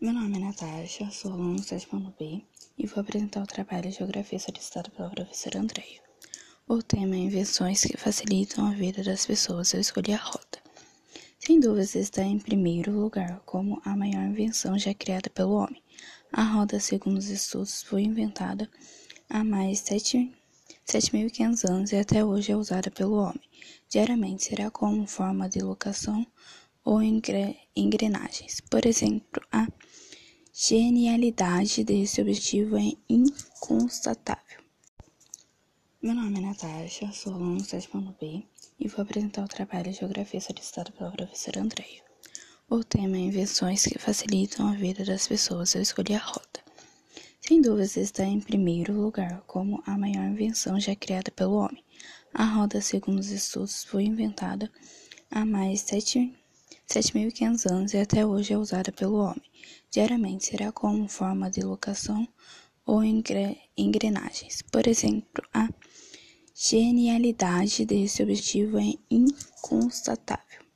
Meu nome é Natasha, sou aluna do sétimo ano B e vou apresentar o trabalho de Geografia solicitado pela professora Andréia. O tema é invenções que facilitam a vida das pessoas. Eu escolhi a roda. Sem dúvidas está em primeiro lugar como a maior invenção já criada pelo homem. A roda, segundo os estudos, foi inventada há mais de 7.500 anos e até hoje é usada pelo homem. Diariamente será como forma de locação ou engrenagens. Por exemplo, a genialidade desse objetivo é inconstatável. Meu nome é Natasha, sou aluna do sétimo ano B e vou apresentar o trabalho de Geografia solicitado pela professora Andréia. O tema é invenções que facilitam a vida das pessoas. Eu escolhi a roda. Sem dúvidas está em primeiro lugar como a maior invenção já criada pelo homem. A roda, segundo os estudos, foi inventada há mais de 7.500 anos e até hoje é usada pelo homem. Diariamente será como forma de locação ou engrenagens. Por exemplo, a genialidade desse objetivo é inconstatável.